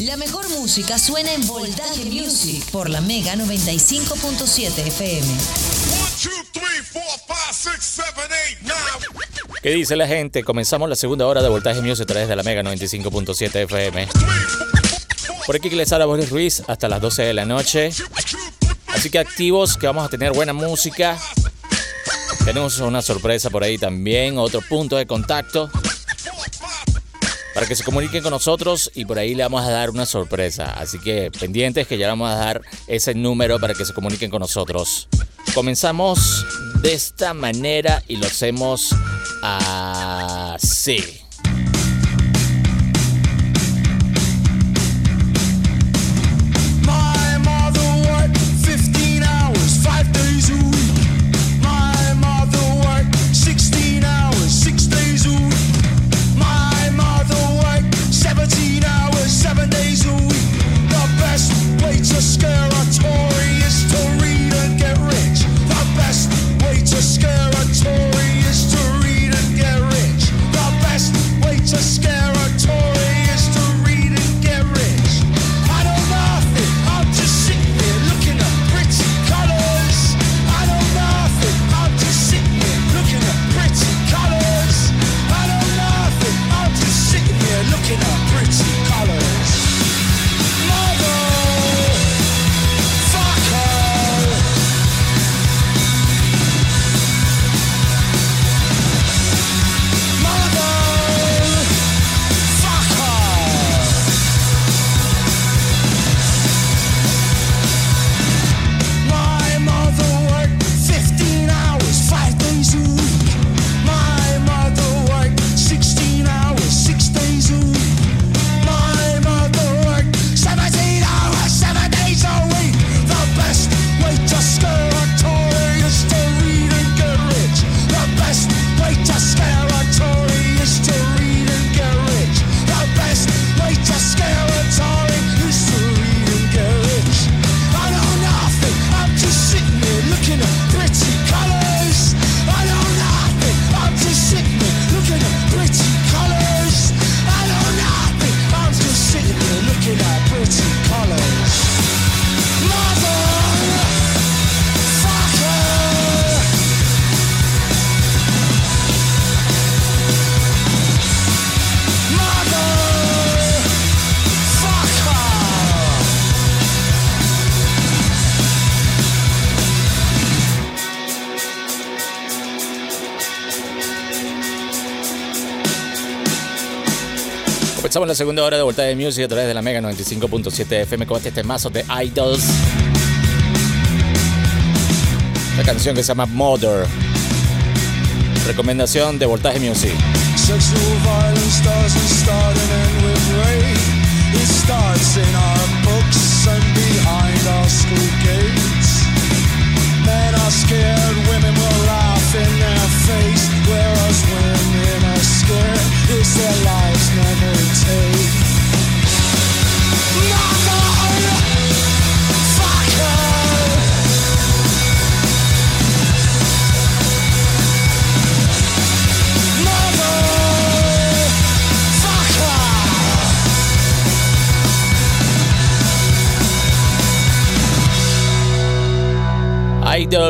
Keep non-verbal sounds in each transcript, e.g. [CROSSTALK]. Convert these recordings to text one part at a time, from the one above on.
La mejor música suena en Voltaje Music por la Mega 95.7 FM. ¿Qué dice la gente? Comenzamos la segunda hora de Voltaje Music a través de la Mega 95.7 FM. Por aquí les habla Boris Ruiz hasta las 12 de la noche. Así que activos que vamos a tener buena música. Tenemos una sorpresa por ahí también, otro punto de contacto para que se comuniquen con nosotros y por ahí le vamos a dar una sorpresa. Así que pendientes que ya vamos a dar ese número para que se comuniquen con nosotros. Comenzamos de esta manera y lo hacemos así. La segunda hora de Vuelta de Music a través de la Mega 95.7 FM con este temazo de Idols. La canción que se llama Mother. Recomendación de Voltaje Music. Sexual violence doesn't start and end with rape. It starts in our books and behind our school gates.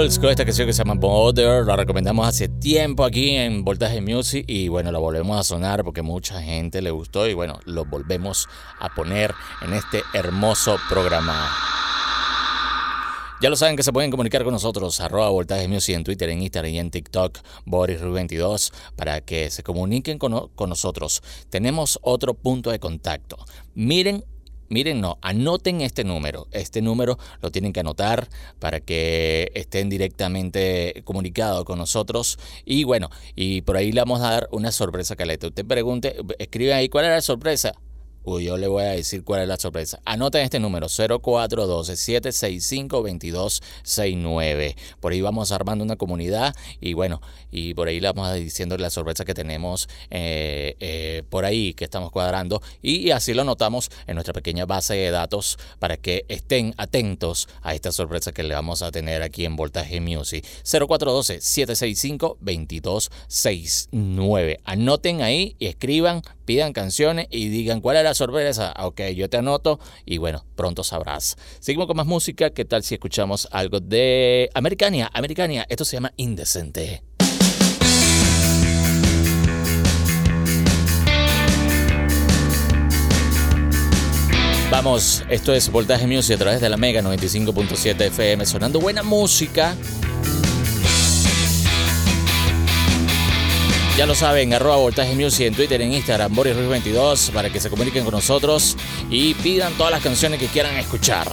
Con esta canción que se llama Border. La recomendamos hace tiempo aquí en Voltaje Music y bueno, la volvemos a sonar porque mucha gente le gustó y bueno, lo volvemos a poner en este hermoso programa. Ya lo saben que se pueden comunicar con nosotros, arroba Voltaje Music en Twitter, en Instagram y en TikTok, Boris22, para que se comuniquen con nosotros. Tenemos otro punto de contacto. Miren miren, no, anoten este número. Este número lo tienen que anotar para que estén directamente comunicados con nosotros. Y bueno, y por ahí le vamos a dar una sorpresa que Usted pregunte, escribe ahí cuál era la sorpresa. Uy, yo le voy a decir cuál es la sorpresa. Anoten este número, 0412-765-2269. Por ahí vamos armando una comunidad y bueno, y por ahí le vamos diciendo la sorpresa que tenemos eh, eh, por ahí, que estamos cuadrando. Y así lo anotamos en nuestra pequeña base de datos para que estén atentos a esta sorpresa que le vamos a tener aquí en Voltaje Music. 0412-765-2269. Anoten ahí y escriban pidan canciones y digan cuál es la sorpresa. Ok, yo te anoto y bueno, pronto sabrás. Seguimos con más música. ¿Qué tal si escuchamos algo de Americania? Americania, esto se llama Indecente. Vamos, esto es Voltaje Music a través de la Mega 95.7 FM, sonando buena música. Ya lo saben, arroba Voltaje Music en Twitter, en Instagram, Boris Ruiz 22 para que se comuniquen con nosotros y pidan todas las canciones que quieran escuchar.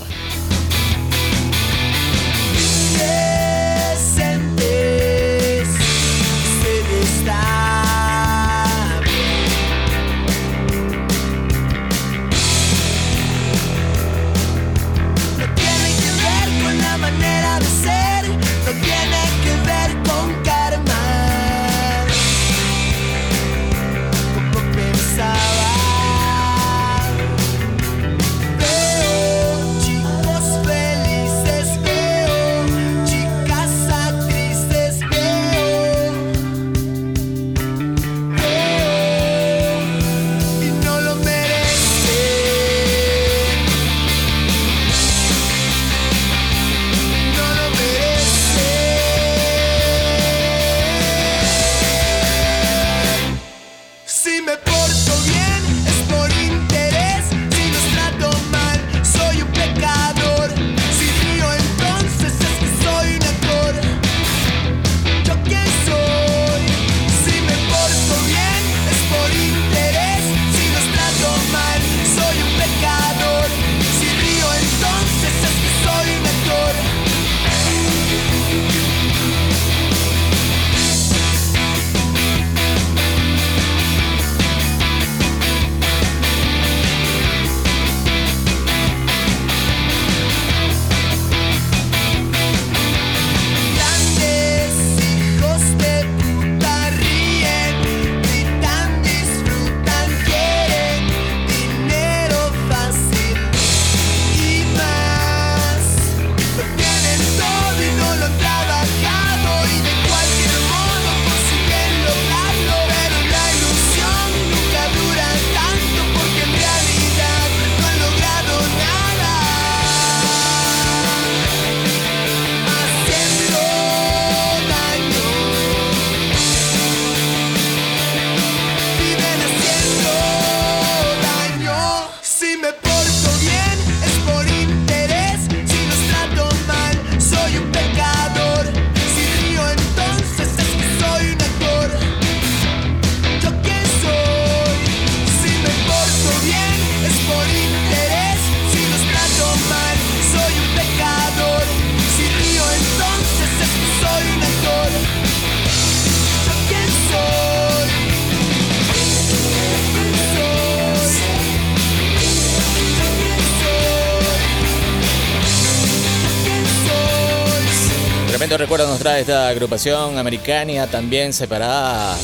Trae esta agrupación americana, también separada,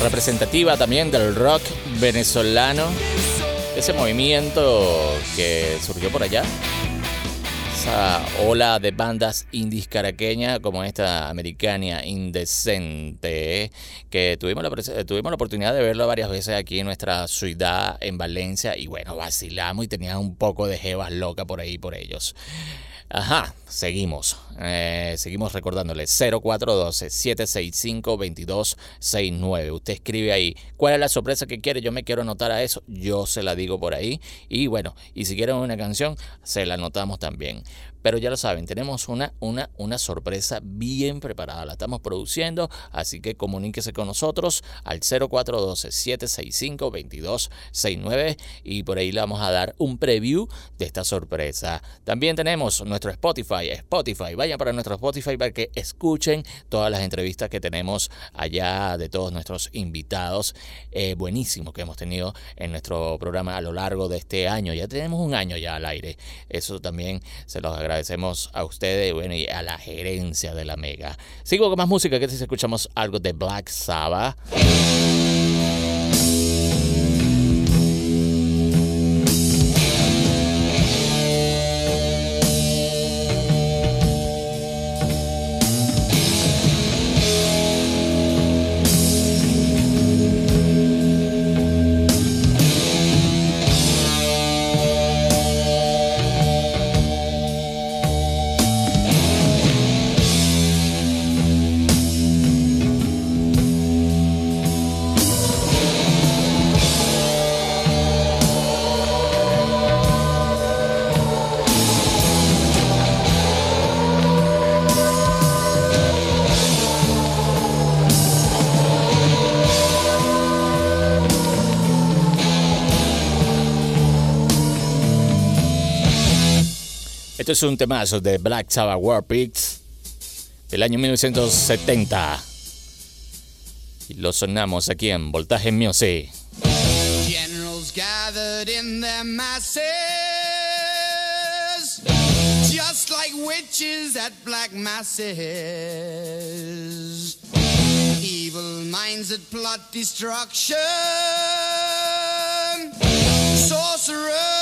representativa también del rock venezolano, ese movimiento que surgió por allá, esa ola de bandas indies caraqueñas como esta americana indecente, que tuvimos la, tuvimos la oportunidad de verlo varias veces aquí en nuestra ciudad, en Valencia, y bueno, vacilamos y teníamos un poco de jevas loca por ahí por ellos. Ajá, seguimos. Eh, seguimos recordándole 0412-765-2269. Usted escribe ahí cuál es la sorpresa que quiere. Yo me quiero anotar a eso. Yo se la digo por ahí. Y bueno, y si quieren una canción, se la anotamos también. Pero ya lo saben, tenemos una, una, una sorpresa bien preparada. La estamos produciendo, así que comuníquese con nosotros al 0412-765-2269 y por ahí le vamos a dar un preview de esta sorpresa. También tenemos nuestro Spotify, Spotify. Vayan para nuestro Spotify para que escuchen todas las entrevistas que tenemos allá de todos nuestros invitados eh, buenísimos que hemos tenido en nuestro programa a lo largo de este año. Ya tenemos un año ya al aire. Eso también se los agradezco agradecemos a ustedes bueno, y a la gerencia de la Mega. Sigo con más música, que si escuchamos algo de Black Sabbath. Esto es un temazo de Black Sabbath War Pigs del año 1970. Y lo sonamos aquí en Voltaje Music. Generals gathered in their masses, just like witches at black masses. Evil minds that plot destruction, sorcerer of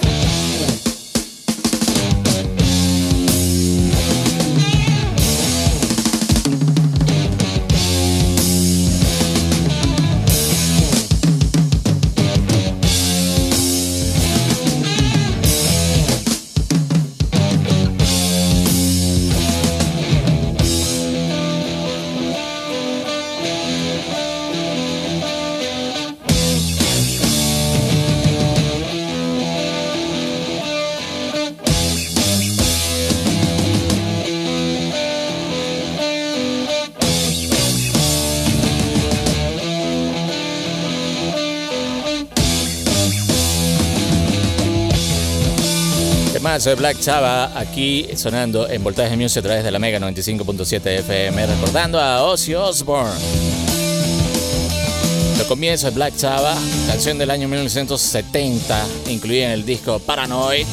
Temas de Black Sabbath aquí sonando en Voltaje Music a través de la Mega 95.7 FM, recordando a Ozzy Osbourne. Lo comienzo de Black Sabbath, canción del año 1970, incluida en el disco Paranoid.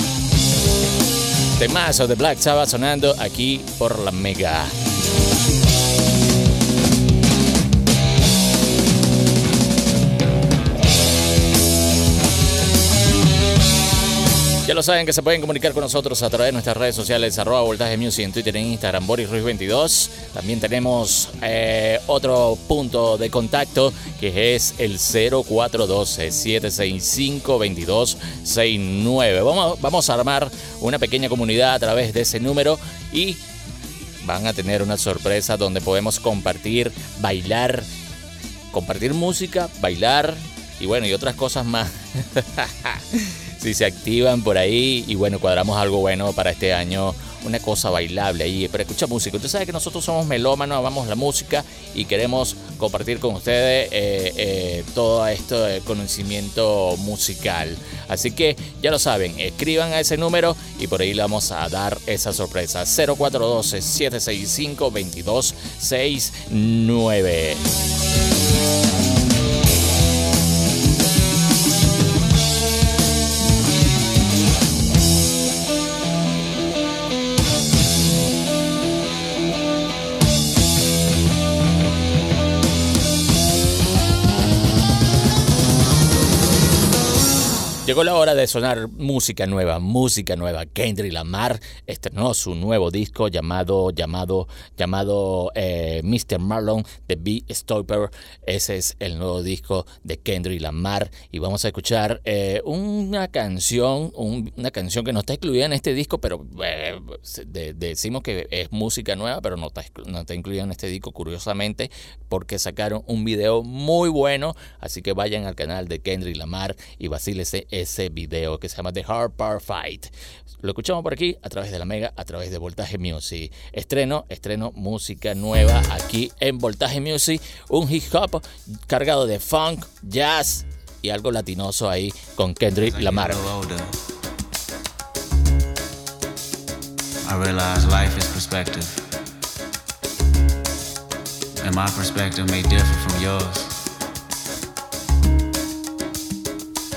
Temas de Black Sabbath sonando aquí por la Mega. Ya lo saben que se pueden comunicar con nosotros a través de nuestras redes sociales, arroba voltaje music en Twitter e Instagram, Boris Ruiz 22. También tenemos eh, otro punto de contacto que es el 0412-765-2269. Vamos, vamos a armar una pequeña comunidad a través de ese número y van a tener una sorpresa donde podemos compartir, bailar, compartir música, bailar y bueno, y otras cosas más. [LAUGHS] si se activan por ahí y bueno, cuadramos algo bueno para este año, una cosa bailable ahí, pero escucha música. Usted sabe que nosotros somos melómanos, amamos la música y queremos compartir con ustedes eh, eh, todo este conocimiento musical. Así que ya lo saben, escriban a ese número y por ahí le vamos a dar esa sorpresa. 0412-765-2269. Llegó la hora de sonar música nueva, música nueva. Kendrick Lamar estrenó su nuevo disco llamado, llamado, llamado eh, Mr. Marlon The Beat Stopper. Ese es el nuevo disco de Kendrick Lamar y vamos a escuchar eh, una canción, una canción que no está incluida en este disco, pero eh, decimos que es música nueva, pero no está, no está incluida en este disco, curiosamente, porque sacaron un video muy bueno. Así que vayan al canal de Kendrick Lamar y vacílese ese video que se llama The Hard Part Fight. Lo escuchamos por aquí a través de la Mega, a través de Voltaje Music. Estreno, estreno música nueva aquí en Voltaje Music. Un hip hop cargado de funk, jazz y algo latinoso ahí con Kendrick Lamar. I realize life is perspective. And my perspective may differ from yours.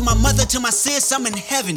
To my mother, to my sis, I'm in heaven.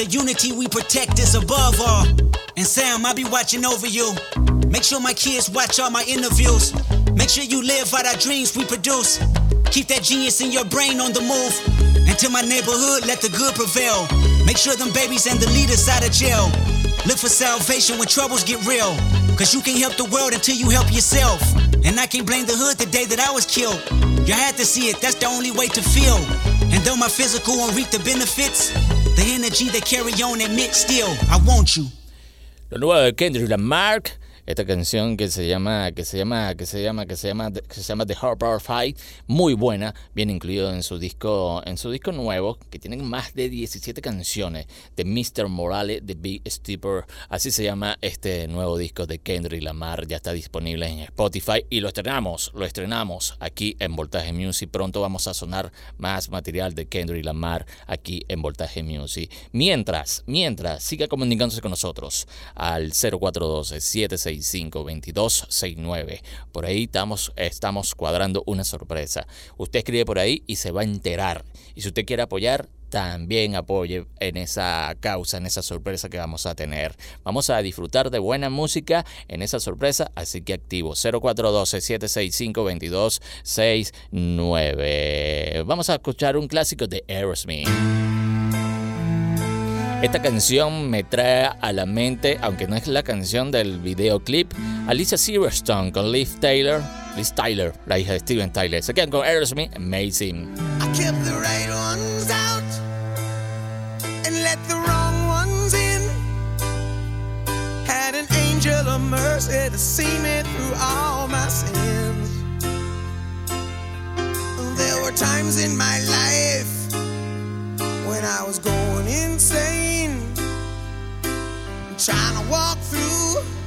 The unity we protect is above all. And Sam, I'll be watching over you. Make sure my kids watch all my interviews. Make sure you live out our dreams we produce. Keep that genius in your brain on the move. And to my neighborhood, let the good prevail. Make sure them babies and the leaders out of jail. Look for salvation when troubles get real. Cause you can't help the world until you help yourself. And I can't blame the hood the day that I was killed. You had to see it, that's the only way to feel. And though my physical won't reap the benefits, the energy they carry on admit still, I want you. Lo nuevo de Kendrick Lamar esta canción que se llama, que se llama, que se llama, que se llama, que se llama The Harper Fight, muy buena, bien incluido en su disco, en su disco nuevo, que tiene más de 17 canciones de Mr. Morales, The Big Steeper, así se llama este nuevo disco de Kendrick Lamar, ya está disponible en Spotify y lo estrenamos, lo estrenamos aquí en Voltaje Music, pronto vamos a sonar más material de Kendrick Lamar aquí en Voltaje Music. Mientras, mientras, siga comunicándose con nosotros al 0412 76 652269. Por ahí estamos, estamos cuadrando una sorpresa. Usted escribe por ahí y se va a enterar. Y si usted quiere apoyar, también apoye en esa causa, en esa sorpresa que vamos a tener. Vamos a disfrutar de buena música en esa sorpresa, así que activo 0412-765-2269. Vamos a escuchar un clásico de Aerosmith. Esta canción me trae a la mente, aunque no es la canción del videoclip, Alicia Silverstone con Liv Taylor, Liz Tyler, la hija de Steven Tyler. Se quedan con Aerosmith, Amazing. I kept the right ones out and let the wrong ones in. Had an angel of mercy to see me through all my sins. There were times in my life when I was going insane. Trying to walk through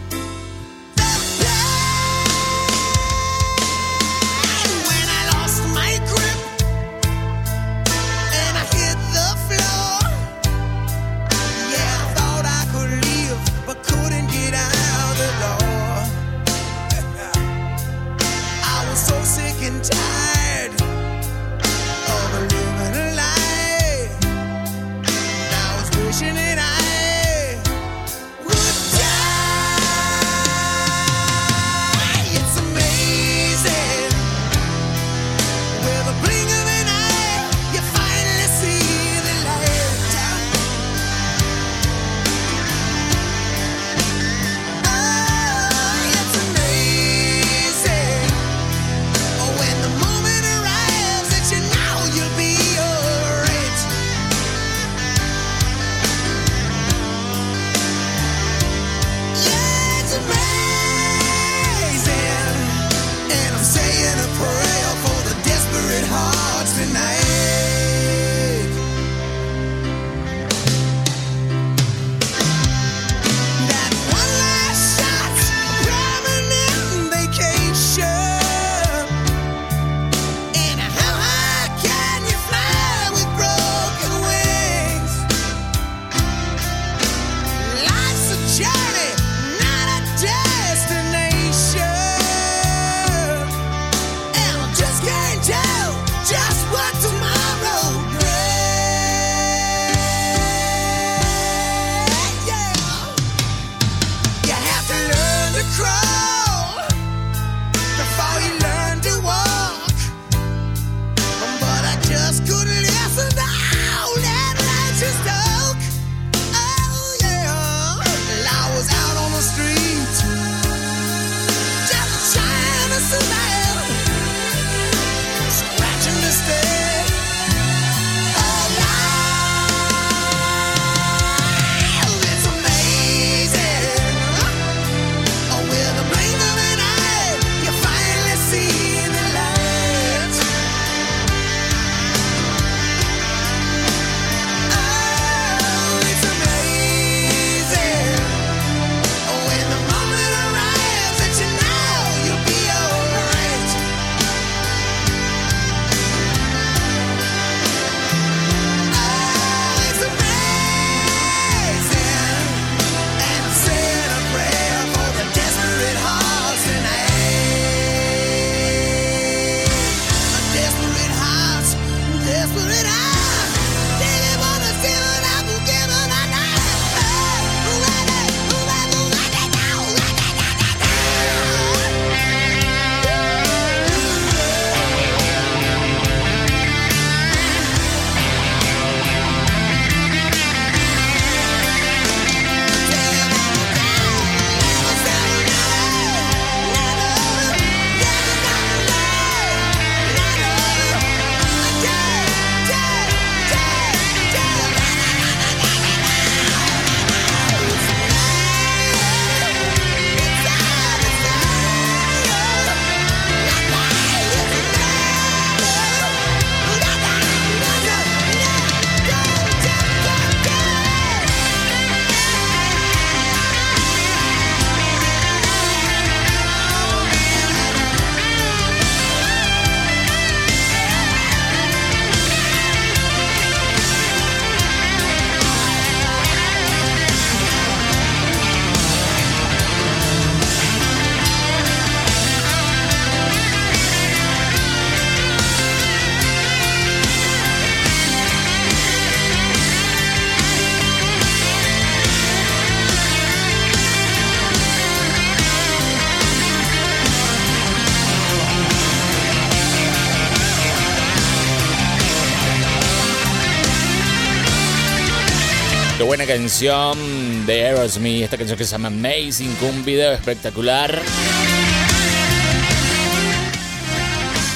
Canción de Aerosmith, esta canción que se llama Amazing, un video espectacular.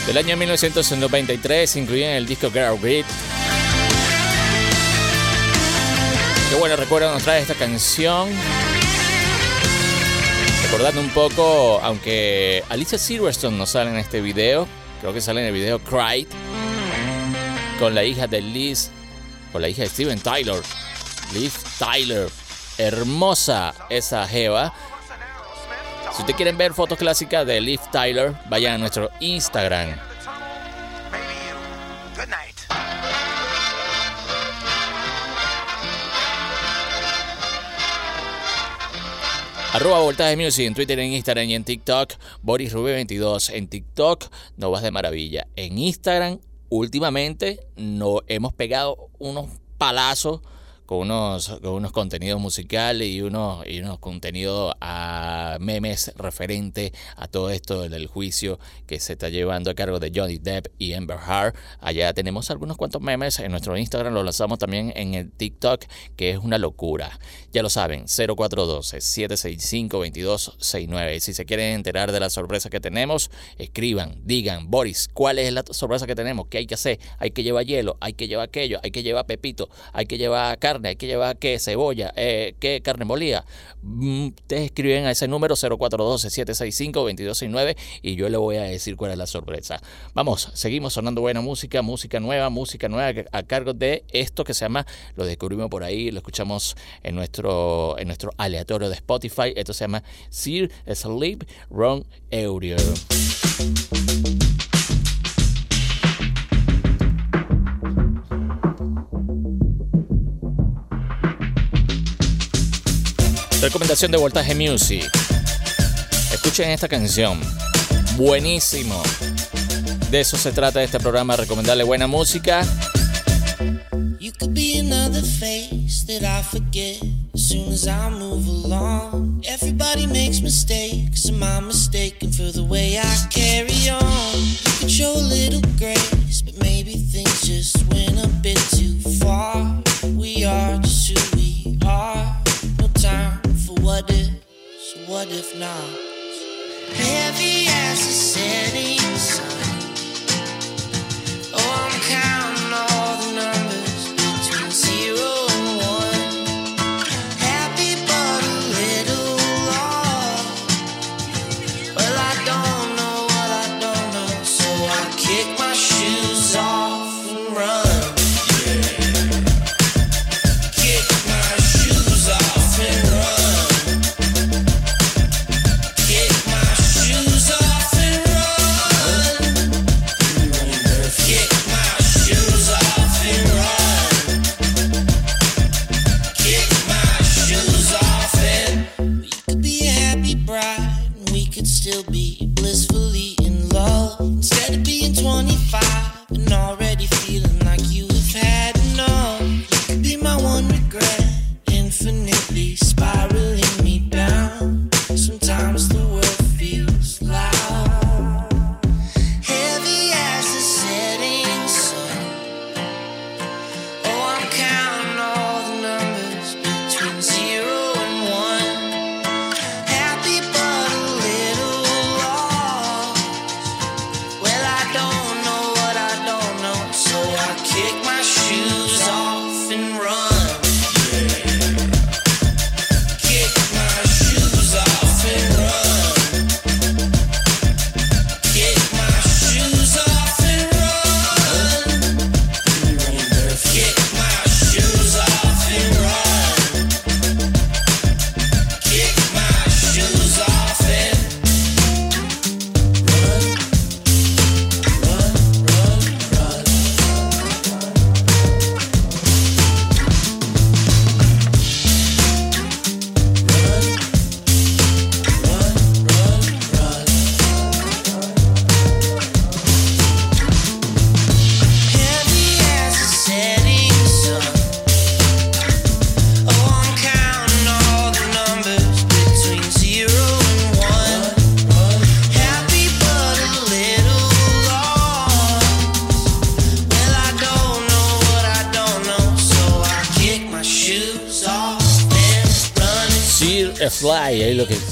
Del año 1993, incluida en el disco Girl Grit. Qué bueno recuerdo nos esta canción. Recordando un poco, aunque Alicia Silverstone no sale en este video, creo que sale en el video Cry, con la hija de Liz, con la hija de Steven Tyler. Liv Tyler. Hermosa esa jeva. Si ustedes quieren ver fotos clásicas de Liv Tyler, vayan a nuestro Instagram. Arroba Voltaje Music en Twitter, en Instagram y en TikTok. Boris Rubio 22 en TikTok. No vas de maravilla. En Instagram, últimamente, no hemos pegado unos palazos con unos, con unos contenidos musicales y unos, y unos contenidos a memes referente a todo esto del juicio que se está llevando a cargo de Johnny Depp y Amber Heard. Allá tenemos algunos cuantos memes en nuestro Instagram, lo lanzamos también en el TikTok, que es una locura. Ya lo saben, 0412-765-2269. Si se quieren enterar de la sorpresa que tenemos, escriban, digan, Boris, ¿cuál es la sorpresa que tenemos? ¿Qué hay que hacer? Hay que llevar hielo, hay que llevar aquello, hay que llevar pepito, hay que llevar carne hay que llevar qué cebolla, eh, qué carne molida. Mm, ustedes escriben a ese número 0412-765-2269 y yo le voy a decir cuál es la sorpresa. Vamos, seguimos sonando buena música, música nueva, música nueva a cargo de esto que se llama, lo descubrimos por ahí, lo escuchamos en nuestro, en nuestro aleatorio de Spotify. Esto se llama Sir Sleep Wrong Audio. Recomendación de Voltaje Music. Escuchen esta canción. Buenísimo. De eso se trata este programa, recomendarle buena música. You could be another face that I forget as soon as I move along. Everybody makes mistakes. Am I mistaken for the way I carry on? You could show a little grace, but maybe things just went a bit too far. We are just who we are. What if, so what if not? Heavy as a setting sun. Oh, I'm counting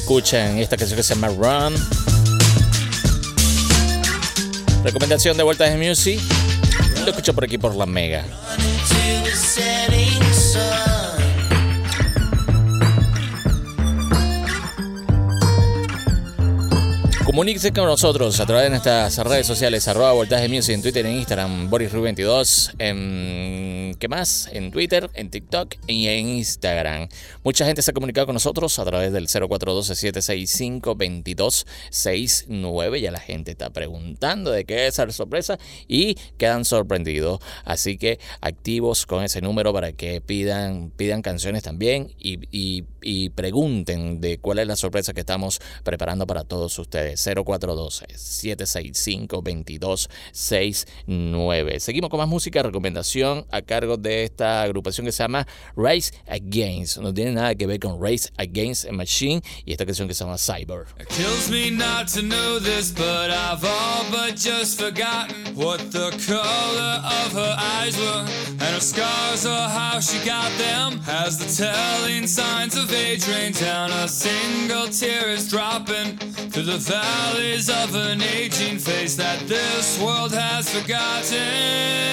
escuchan esta canción que se llama Run. Recomendación de Vueltas de Music. Lo escucho por aquí por la Mega. Comuníquese con nosotros a través de nuestras redes sociales, arroba voltaje music en Twitter, en Instagram, BorisRu22, en ¿qué más? En Twitter, en TikTok y en Instagram. Mucha gente se ha comunicado con nosotros a través del 0412-765-2269. Ya la gente está preguntando de qué es la sorpresa y quedan sorprendidos. Así que activos con ese número para que pidan, pidan canciones también y, y, y pregunten de cuál es la sorpresa que estamos preparando para todos ustedes. 0412-765-2269. Seguimos con más música, recomendación a cargo de esta agrupación que se llama Race Against. No tiene nada que ver con Race Against a Machine y esta canción que se llama Cyber. It kills me not to know this, but I've all but just forgotten what the color of her eyes were, and her scars or how she got them. Has the telling signs of age rain down, a single tear is dropping through the valleys of an aging face that this world has forgotten.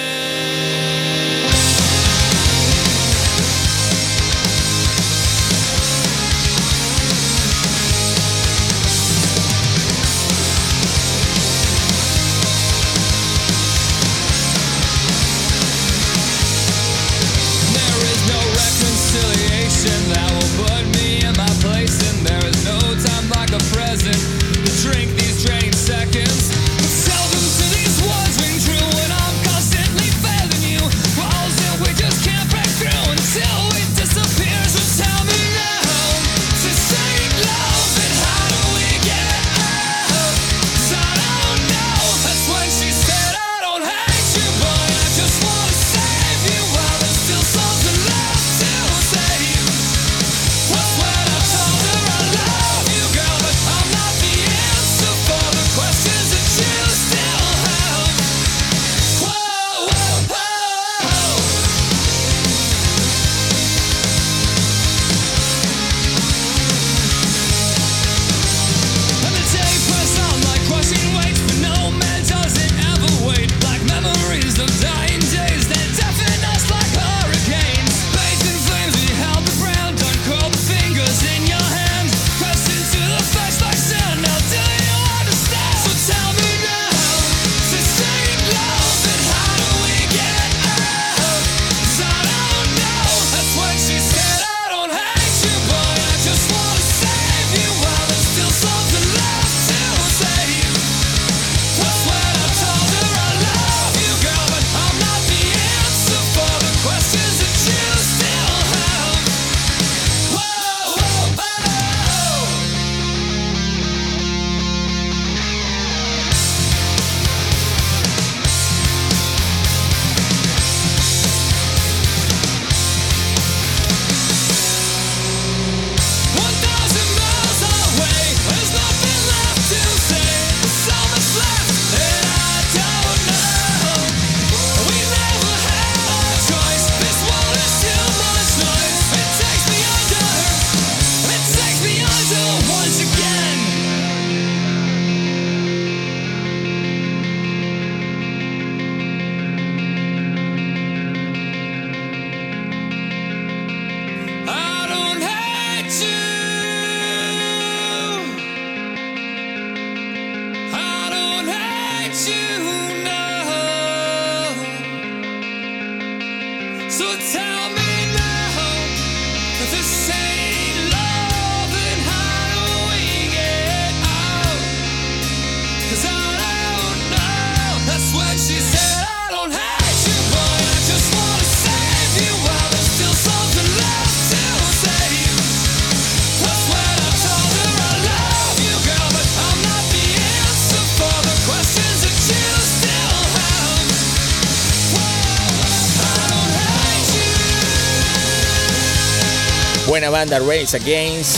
Buena banda Race Against.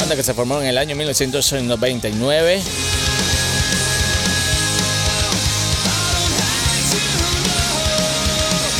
Banda que se formó en el año 1999.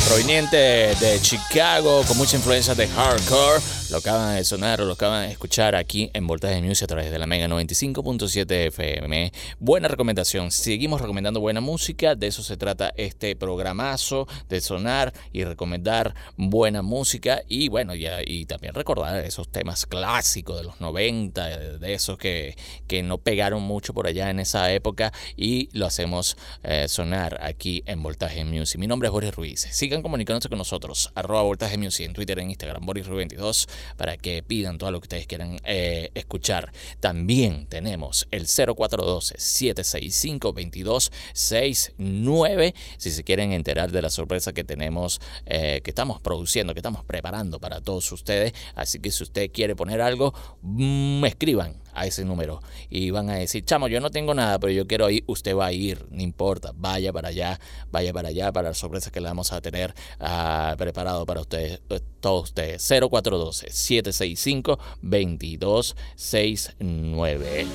Proveniente de Chicago, con mucha influencia de hardcore, Lo acaban de sonar o lo acaban de escuchar aquí en Voltaje Music a través de la Mega 95.7 FM. Buena recomendación. Seguimos recomendando buena música. De eso se trata este programazo de sonar y recomendar buena música. Y bueno, ya, y también recordar esos temas clásicos de los 90, de esos que, que no pegaron mucho por allá en esa época. Y lo hacemos eh, sonar aquí en Voltaje Music. Mi nombre es Boris Ruiz. Sigan comunicándose con nosotros. Arroba Voltaje Music en Twitter, en Instagram, Boris Ruiz 22 para que pidan todo lo que ustedes quieran eh, escuchar. También tenemos el 0412-765-2269 si se quieren enterar de la sorpresa que tenemos, eh, que estamos produciendo, que estamos preparando para todos ustedes. Así que si usted quiere poner algo, me escriban a ese número y van a decir, chamo, yo no tengo nada, pero yo quiero ir, usted va a ir, no importa, vaya para allá, vaya para allá para la sorpresa que le vamos a tener ah, preparado para ustedes, eh, todos ustedes. 0412-765-2269.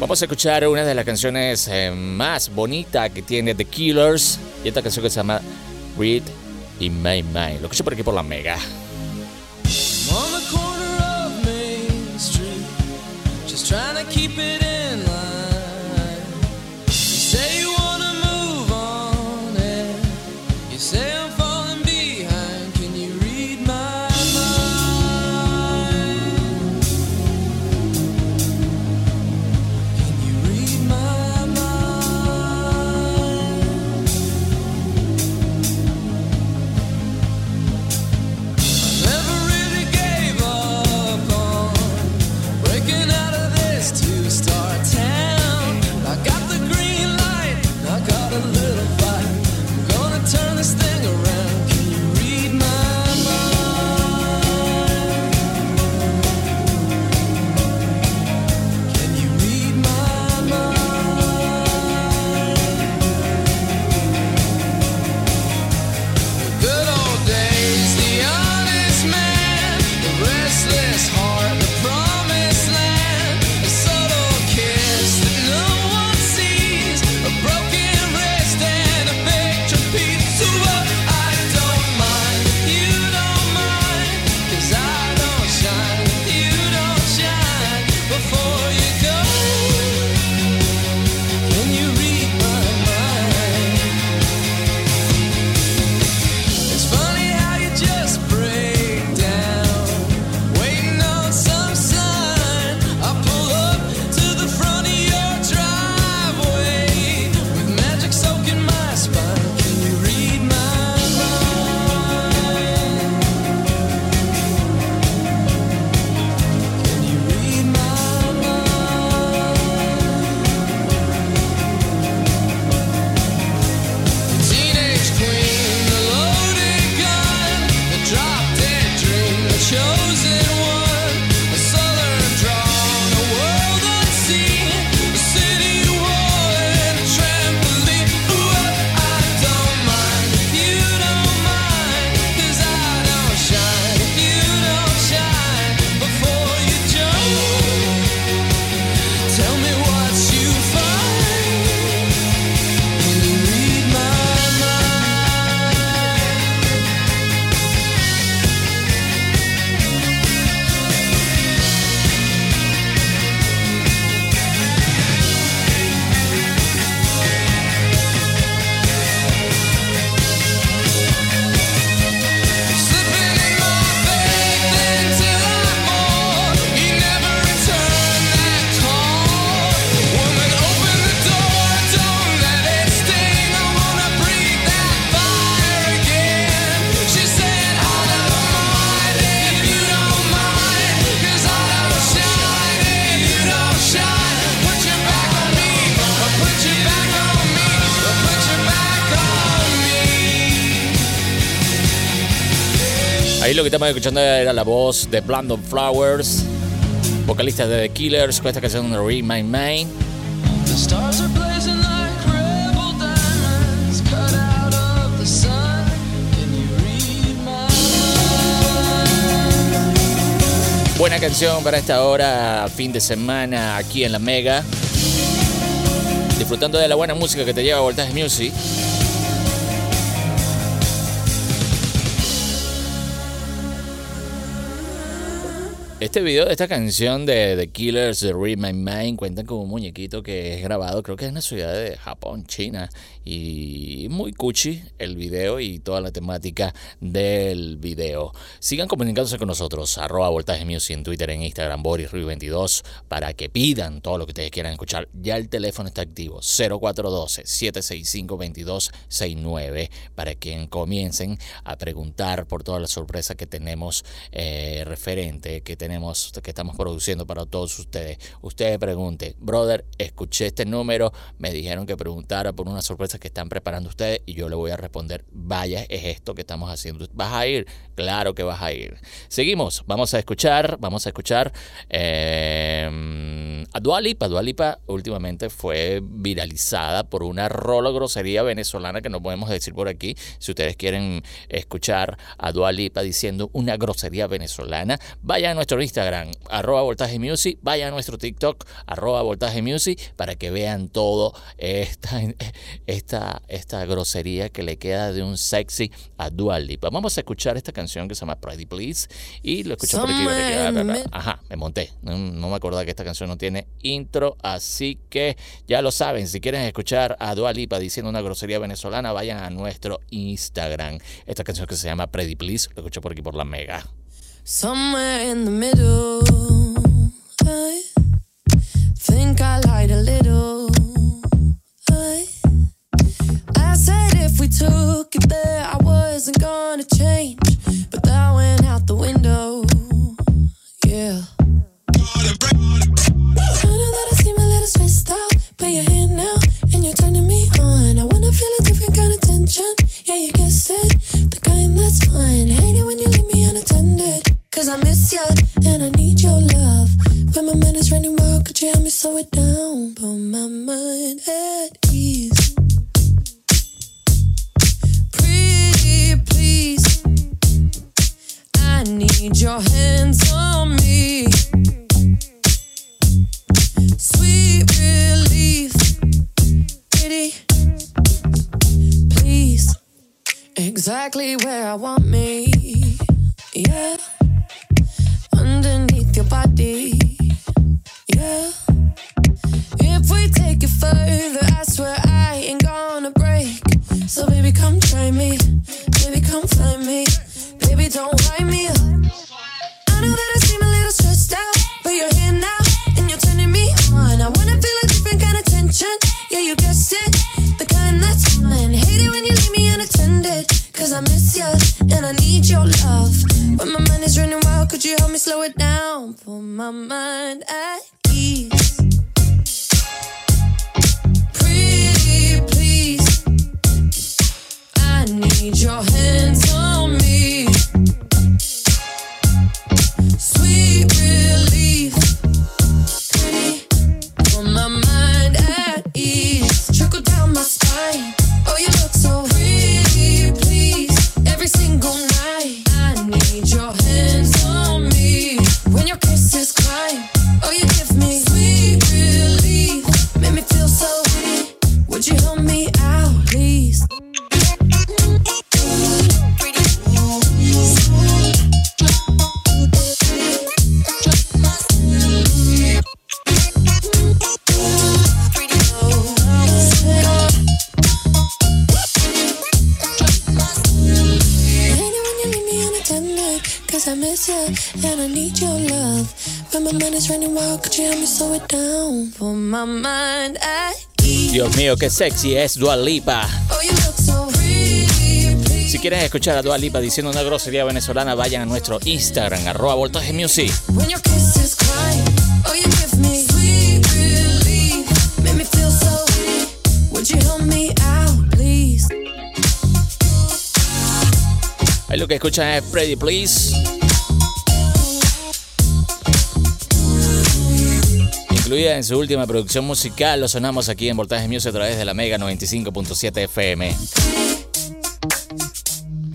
Vamos a escuchar una de las canciones eh, más bonitas que tiene The Killers y esta canción que se llama Read in My Mind. Lo escucho por aquí por la Mega. Trying to keep it in estamos escuchando era la voz de Blandon Flowers, vocalista de The Killers, con esta canción de read my mind? Buena canción para esta hora, fin de semana aquí en la Mega. Disfrutando de la buena música que te lleva a Voltaje Music. Este video de esta canción de The Killers Read My Mind cuentan con un muñequito que es grabado, creo que es en la ciudad de Japón, China. Y muy cuchi el video y toda la temática del video. Sigan comunicándose con nosotros, arroba voltaje music en Twitter, en Instagram, Boris Ruiz 22, para que pidan todo lo que ustedes quieran escuchar. Ya el teléfono está activo, 0412-765-2269, para que comiencen a preguntar por toda la sorpresa que tenemos eh, referente, que tenemos, que estamos produciendo para todos ustedes. Ustedes pregunten, brother, escuché este número, me dijeron que preguntara por una sorpresa que están preparando ustedes y yo le voy a responder, vaya, es esto que estamos haciendo. ¿Vas a ir? Claro que vas a ir. Seguimos, vamos a escuchar, vamos a escuchar eh, a Dualipa. Dualipa últimamente fue viralizada por una rola grosería venezolana que no podemos decir por aquí. Si ustedes quieren escuchar a Dualipa diciendo una grosería venezolana, vayan a nuestro Instagram, arroba voltaje music, vayan a nuestro TikTok, arroba voltaje music, para que vean todo esta, [LAUGHS] esta grosería que le queda de un sexy a Dua Lipa. Vamos a escuchar esta canción que se llama Pretty Please y lo escucho por aquí. Ajá, me monté. No, no me acordaba que esta canción no tiene intro, así que ya lo saben. Si quieren escuchar a Dua Lipa diciendo una grosería venezolana, vayan a nuestro Instagram. Esta canción que se llama Pretty Please, lo escucho por aquí por la Mega. Somewhere in the middle, I think I lied a little. I want slow it down? Put my mind at Dios mío, qué sexy es Dua Lipa. Oh. Si quieren escuchar a Dua Lipa diciendo una grosería venezolana, vayan a nuestro Instagram, arroba voltaje music. Oh? Ahí lo que escuchan es Pretty Please. En su última producción musical, lo sonamos aquí en Voltaje Music a través de la Mega 95.7 FM.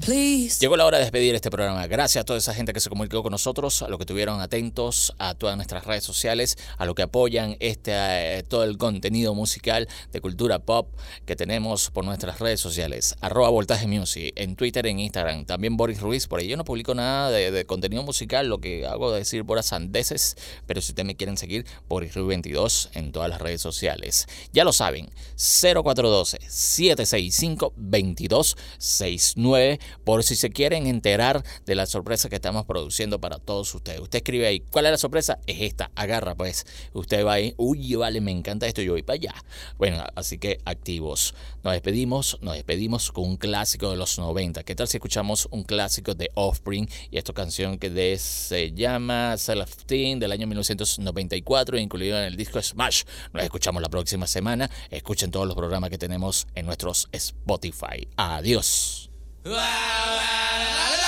Llegó la hora de despedir este programa. Gracias a toda esa gente que se comunicó con nosotros, a los que estuvieron atentos a todas nuestras redes sociales, a los que apoyan este eh, todo el contenido musical de cultura pop que tenemos por nuestras redes sociales. Arroba en Twitter, en Instagram. También Boris Ruiz. Por ahí yo no publico nada de, de contenido musical, lo que hago es decir por sandeces. Pero si ustedes me quieren seguir, Boris Ruiz 22 en todas las redes sociales. Ya lo saben, 0412 765 2269 por si se quieren enterar de la sorpresa que estamos produciendo para todos ustedes. Usted escribe ahí, ¿cuál es la sorpresa? Es esta, agarra pues. Usted va ahí, uy, vale, me encanta esto, yo voy para allá. Bueno, así que activos. Nos despedimos, nos despedimos con un clásico de los 90. ¿Qué tal si escuchamos un clásico de Offspring y esta canción que de- se llama Self Teen del año 1994, incluido en el disco Smash? Nos escuchamos la próxima semana. Escuchen todos los programas que tenemos en nuestros Spotify. Adiós. wow, wow.